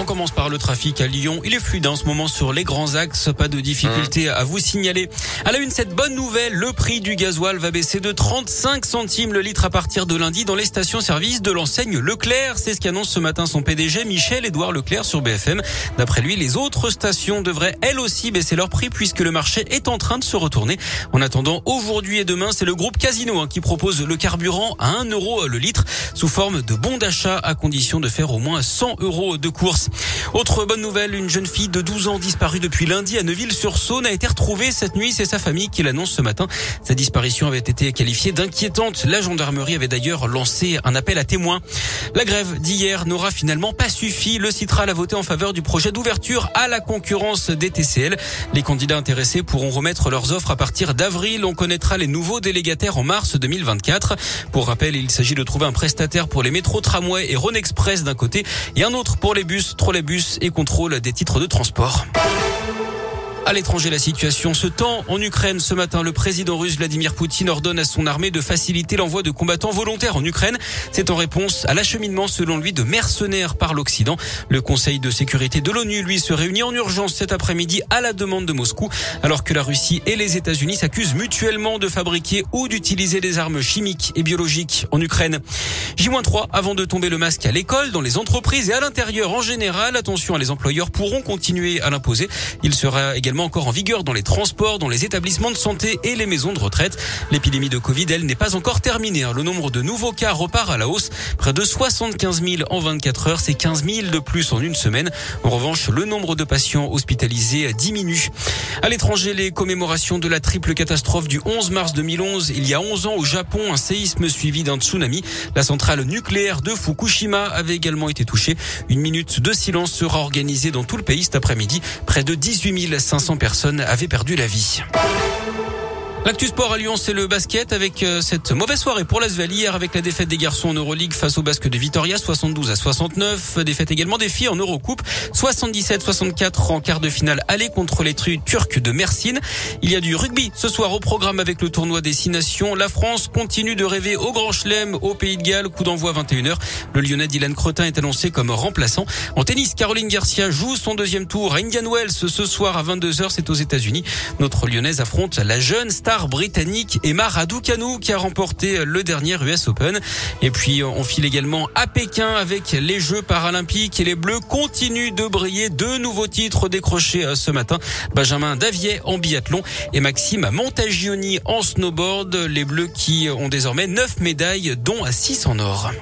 On commence par le trafic à Lyon. Il est fluide en ce moment sur les grands axes. Pas de difficulté à vous signaler. À la une, cette bonne nouvelle, le prix du gasoil va baisser de 35 centimes le litre à partir de lundi dans les stations-service de l'enseigne Leclerc. C'est ce qu'annonce ce matin son PDG Michel-Édouard Leclerc sur BFM. D'après lui, les autres stations devraient elles aussi baisser leur prix puisque le marché est en train de se retourner. En attendant, aujourd'hui et demain, c'est le groupe Casino hein, qui propose le carburant à 1 euro le litre sous forme de bon d'achat à condition de faire au moins 100 euros de course. Autre bonne nouvelle, une jeune fille de 12 ans disparue depuis lundi à Neuville-sur-Saône a été retrouvée cette nuit. C'est sa famille qui l'annonce ce matin. Sa disparition avait été qualifiée d'inquiétante. La gendarmerie avait d'ailleurs lancé un appel à témoins. La grève d'hier n'aura finalement pas suffi. Le Citral a voté en faveur du projet d'ouverture à la concurrence des TCL. Les candidats intéressés pourront remettre leurs offres à partir d'avril. On connaîtra les nouveaux délégataires en mars 2024. Pour rappel, il s'agit de trouver un prestataire pour les métros, tramways et Rhône Express d'un côté et un autre pour les bus trolleybus et contrôle des titres de transport. À l'étranger, la situation se tend en Ukraine. Ce matin, le président russe Vladimir Poutine ordonne à son armée de faciliter l'envoi de combattants volontaires en Ukraine. C'est en réponse à l'acheminement, selon lui, de mercenaires par l'Occident. Le Conseil de sécurité de l'ONU, lui, se réunit en urgence cet après-midi à la demande de Moscou, alors que la Russie et les États-Unis s'accusent mutuellement de fabriquer ou d'utiliser des armes chimiques et biologiques en Ukraine. J-3 avant de tomber le masque à l'école, dans les entreprises et à l'intérieur en général. Attention, les employeurs pourront continuer à l'imposer. Il sera également encore en vigueur dans les transports, dans les établissements de santé et les maisons de retraite. L'épidémie de Covid, elle, n'est pas encore terminée. Hein. Le nombre de nouveaux cas repart à la hausse. Près de 75 000 en 24 heures. C'est 15 000 de plus en une semaine. En revanche, le nombre de patients hospitalisés diminue. À l'étranger, les commémorations de la triple catastrophe du 11 mars 2011. Il y a 11 ans au Japon, un séisme suivi d'un tsunami. La centrale nucléaire de Fukushima avait également été touchée. Une minute de silence sera organisée dans tout le pays cet après-midi. Près de 18 500 personnes avaient perdu la vie. L'actu sport à Lyon, c'est le basket avec euh, cette mauvaise soirée pour l'Asvel hier avec la défaite des garçons en Euroleague face au basque de Vitoria 72 à 69. Défaite également des filles en Eurocoupe 77-64 en quart de finale aller contre les Turcs de Mersin. Il y a du rugby ce soir au programme avec le tournoi des six nations. La France continue de rêver au Grand Chelem au Pays de Galles. Coup d'envoi 21h. Le Lyonnais Dylan Crotin est annoncé comme remplaçant. En tennis, Caroline Garcia joue son deuxième tour à Indian Wells ce soir à 22h. C'est aux États-Unis. Notre Lyonnaise affronte la jeune star britannique Emma Raducanu qui a remporté le dernier US Open. Et puis on file également à Pékin avec les Jeux paralympiques et les Bleus continuent de briller. Deux nouveaux titres décrochés euh, ce matin. Benjamin Davier en biathlon et Maxime Montagioni en snowboard. Les Bleus qui ont désormais neuf médailles dont 6 en or.